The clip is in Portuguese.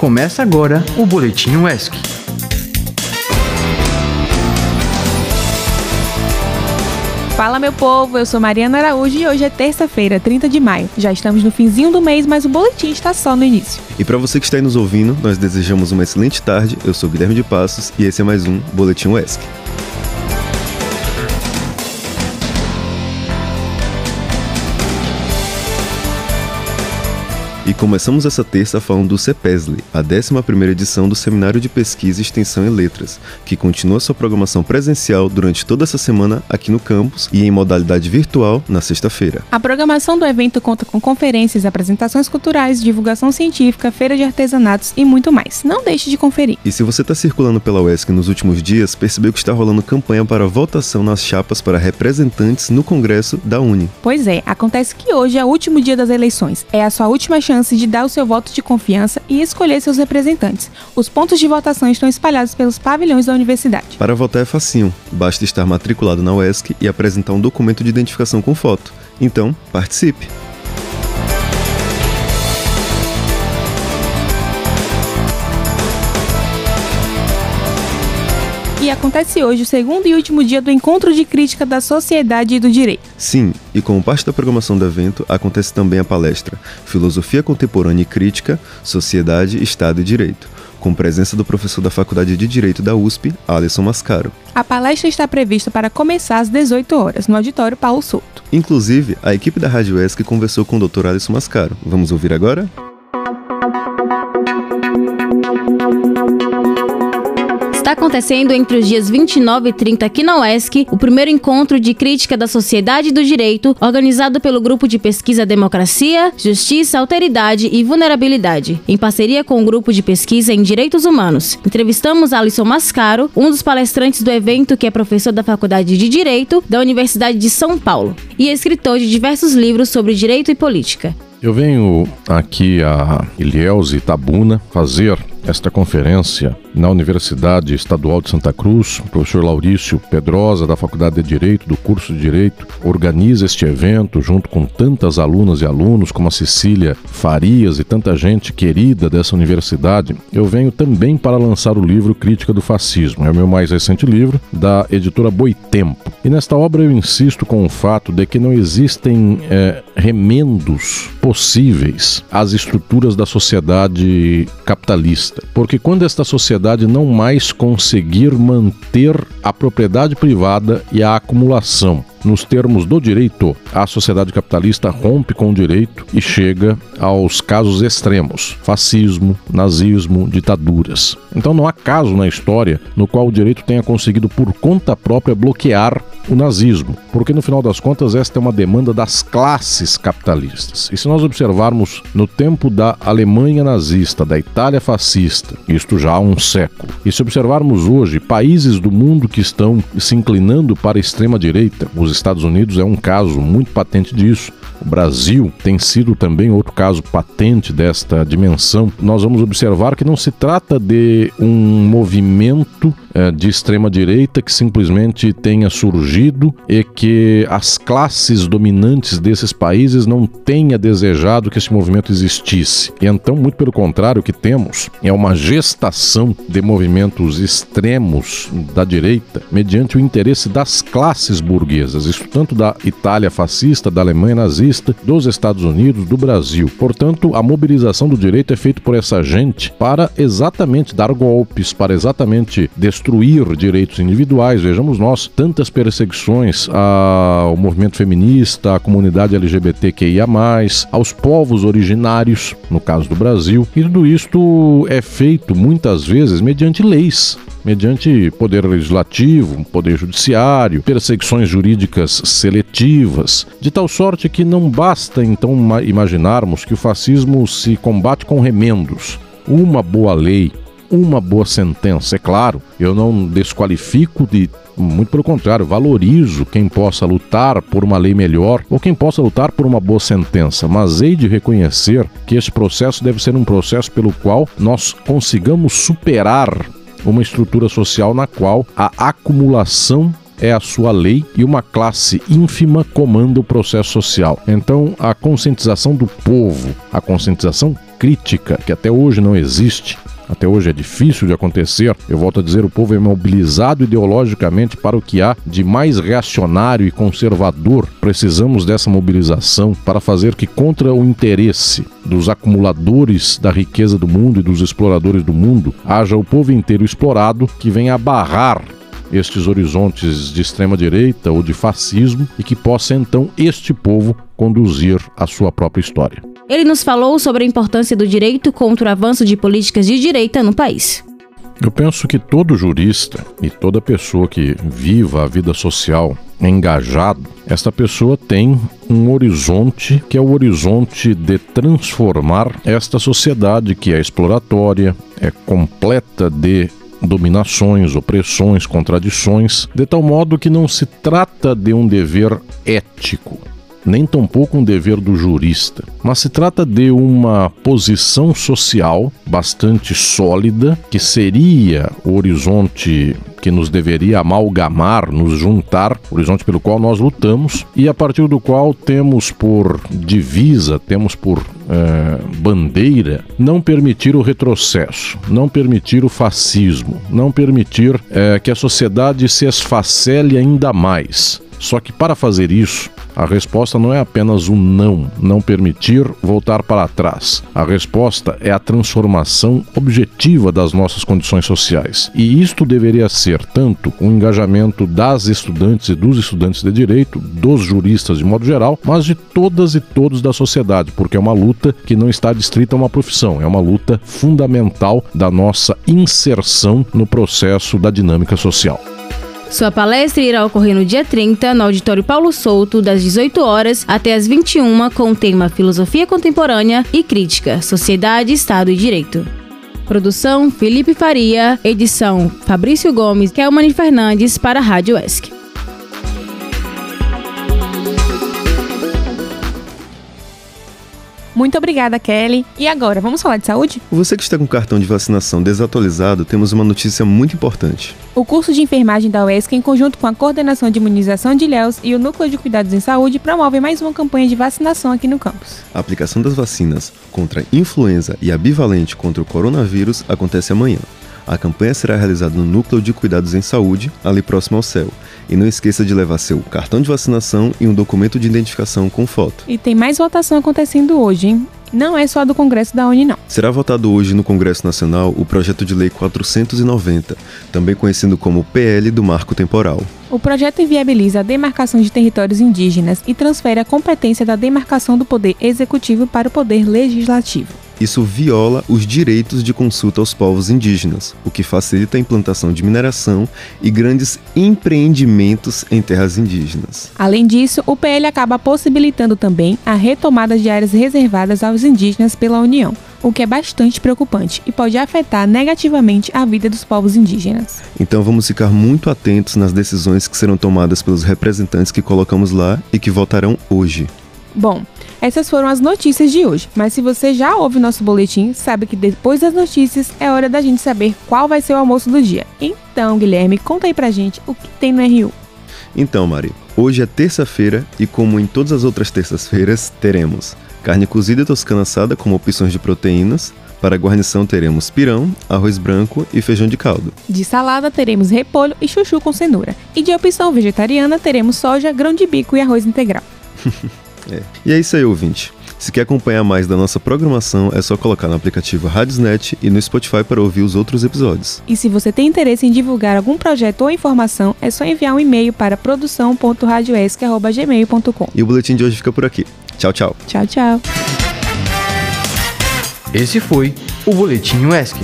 Começa agora o Boletim UESC. Fala meu povo, eu sou Mariana Araújo e hoje é terça-feira, 30 de maio. Já estamos no finzinho do mês, mas o boletim está só no início. E para você que está aí nos ouvindo, nós desejamos uma excelente tarde. Eu sou Guilherme de Passos e esse é mais um Boletim UESC. E começamos essa terça falando do CEPESLE, a 11ª edição do Seminário de Pesquisa, Extensão e Letras, que continua sua programação presencial durante toda essa semana aqui no campus e em modalidade virtual na sexta-feira. A programação do evento conta com conferências, apresentações culturais, divulgação científica, feira de artesanatos e muito mais. Não deixe de conferir. E se você está circulando pela UESC nos últimos dias, percebeu que está rolando campanha para votação nas chapas para representantes no Congresso da Uni. Pois é, acontece que hoje é o último dia das eleições. É a sua última chance chance de dar o seu voto de confiança e escolher seus representantes. Os pontos de votação estão espalhados pelos pavilhões da universidade. Para votar é facinho, basta estar matriculado na UESC e apresentar um documento de identificação com foto. Então, participe! Acontece hoje o segundo e último dia do encontro de crítica da sociedade e do direito. Sim, e como parte da programação do evento, acontece também a palestra Filosofia Contemporânea e Crítica, Sociedade, Estado e Direito, com presença do professor da Faculdade de Direito da USP, Alisson Mascaro. A palestra está prevista para começar às 18 horas, no auditório Paulo Souto. Inclusive, a equipe da Rádio ESC conversou com o Dr. Alisson Mascaro. Vamos ouvir agora? Acontecendo entre os dias 29 e 30 aqui na UESC o primeiro encontro de crítica da sociedade do direito, organizado pelo Grupo de Pesquisa Democracia, Justiça, Alteridade e Vulnerabilidade, em parceria com o Grupo de Pesquisa em Direitos Humanos. Entrevistamos Alisson Mascaro, um dos palestrantes do evento que é professor da Faculdade de Direito da Universidade de São Paulo e escritor de diversos livros sobre direito e política. Eu venho aqui a Ilhéus e Tabuna fazer esta conferência na Universidade Estadual de Santa Cruz. O professor Laurício Pedrosa, da Faculdade de Direito, do curso de Direito, organiza este evento junto com tantas alunas e alunos, como a Cecília Farias e tanta gente querida dessa universidade. Eu venho também para lançar o livro Crítica do Fascismo. É o meu mais recente livro, da editora Boitempo. E nesta obra eu insisto com o fato de que não existem é, remendos possíveis às estruturas da sociedade capitalista. Porque quando esta sociedade não mais conseguir manter a propriedade privada e a acumulação nos termos do direito, a sociedade capitalista rompe com o direito e chega aos casos extremos: fascismo, nazismo, ditaduras. Então não há caso na história no qual o direito tenha conseguido por conta própria bloquear o nazismo, porque no final das contas esta é uma demanda das classes capitalistas. E se nós observarmos no tempo da Alemanha nazista, da Itália fascista, isto já há um século, e se observarmos hoje países do mundo que estão se inclinando para a extrema direita, os os Estados Unidos é um caso muito patente disso. O Brasil tem sido também outro caso patente desta dimensão. Nós vamos observar que não se trata de um movimento é, de extrema direita que simplesmente tenha surgido e que as classes dominantes desses países não tenha desejado que esse movimento existisse. E então, muito pelo contrário, o que temos é uma gestação de movimentos extremos da direita mediante o interesse das classes burguesas, isso tanto da Itália fascista, da Alemanha nazista, dos Estados Unidos, do Brasil. Portanto, a mobilização do direito é feita por essa gente para exatamente dar golpes, para exatamente destruir direitos individuais. Vejamos nós, tantas perseguições ao movimento feminista, à comunidade LGBTQIA, aos povos originários, no caso do Brasil. E tudo isto é feito muitas vezes mediante leis mediante poder legislativo, poder judiciário, perseguições jurídicas seletivas, de tal sorte que não basta então imaginarmos que o fascismo se combate com remendos. Uma boa lei, uma boa sentença. É claro, eu não desqualifico de muito pelo contrário, valorizo quem possa lutar por uma lei melhor ou quem possa lutar por uma boa sentença, mas hei de reconhecer que esse processo deve ser um processo pelo qual nós consigamos superar uma estrutura social na qual a acumulação é a sua lei e uma classe ínfima comanda o processo social. Então, a conscientização do povo, a conscientização crítica, que até hoje não existe, até hoje é difícil de acontecer. Eu volto a dizer, o povo é mobilizado ideologicamente para o que há de mais reacionário e conservador. Precisamos dessa mobilização para fazer que, contra o interesse dos acumuladores da riqueza do mundo e dos exploradores do mundo, haja o povo inteiro explorado que venha barrar estes horizontes de extrema direita ou de fascismo e que possa então este povo conduzir a sua própria história. Ele nos falou sobre a importância do direito contra o avanço de políticas de direita no país. Eu penso que todo jurista e toda pessoa que viva a vida social engajado, esta pessoa tem um horizonte que é o horizonte de transformar esta sociedade que é exploratória, é completa de dominações, opressões, contradições, de tal modo que não se trata de um dever ético, nem tampouco um dever do jurista, mas se trata de uma posição social bastante sólida que seria o horizonte que nos deveria amalgamar, nos juntar, horizonte pelo qual nós lutamos e a partir do qual temos por divisa, temos por é, bandeira não permitir o retrocesso, não permitir o fascismo, não permitir é, que a sociedade se esfacele ainda mais. Só que para fazer isso, a resposta não é apenas o não, não permitir voltar para trás. A resposta é a transformação objetiva das nossas condições sociais. E isto deveria ser tanto um engajamento das estudantes e dos estudantes de direito, dos juristas de modo geral, mas de todas e todos da sociedade, porque é uma luta que não está distrita a uma profissão, é uma luta fundamental da nossa inserção no processo da dinâmica social. Sua palestra irá ocorrer no dia 30, no Auditório Paulo Souto, das 18 horas até as 21, com o tema Filosofia Contemporânea e Crítica, Sociedade, Estado e Direito. Produção Felipe Faria, edição Fabrício Gomes, Kelman Fernandes para a Rádio ESC. Muito obrigada, Kelly. E agora, vamos falar de saúde? Você que está com cartão de vacinação desatualizado, temos uma notícia muito importante. O curso de enfermagem da UESC, em conjunto com a Coordenação de Imunização de Ilhéus e o Núcleo de Cuidados em Saúde, promove mais uma campanha de vacinação aqui no campus. A aplicação das vacinas contra a influenza e a bivalente contra o coronavírus acontece amanhã. A campanha será realizada no Núcleo de Cuidados em Saúde, ali próximo ao céu. E não esqueça de levar seu cartão de vacinação e um documento de identificação com foto. E tem mais votação acontecendo hoje, hein? Não é só do Congresso da Uni, não. Será votado hoje no Congresso Nacional o projeto de lei 490, também conhecido como PL do Marco Temporal. O projeto inviabiliza a demarcação de territórios indígenas e transfere a competência da demarcação do poder executivo para o poder legislativo. Isso viola os direitos de consulta aos povos indígenas, o que facilita a implantação de mineração e grandes empreendimentos em terras indígenas. Além disso, o PL acaba possibilitando também a retomada de áreas reservadas aos indígenas pela União, o que é bastante preocupante e pode afetar negativamente a vida dos povos indígenas. Então vamos ficar muito atentos nas decisões que serão tomadas pelos representantes que colocamos lá e que votarão hoje. Bom, essas foram as notícias de hoje, mas se você já ouve nosso boletim, sabe que depois das notícias é hora da gente saber qual vai ser o almoço do dia. Então, Guilherme, conta aí pra gente o que tem no RU. Então, Mari, hoje é terça-feira e como em todas as outras terças-feiras, teremos carne cozida toscana assada como opções de proteínas, para guarnição teremos pirão, arroz branco e feijão de caldo. De salada teremos repolho e chuchu com cenoura. E de opção vegetariana teremos soja, grão de bico e arroz integral. É. E é isso aí, ouvinte. Se quer acompanhar mais da nossa programação, é só colocar no aplicativo Radiosnet e no Spotify para ouvir os outros episódios. E se você tem interesse em divulgar algum projeto ou informação, é só enviar um e-mail para produção.radioesc.gmail.com. E o boletim de hoje fica por aqui. Tchau, tchau. Tchau, tchau. Esse foi o Boletim UESC.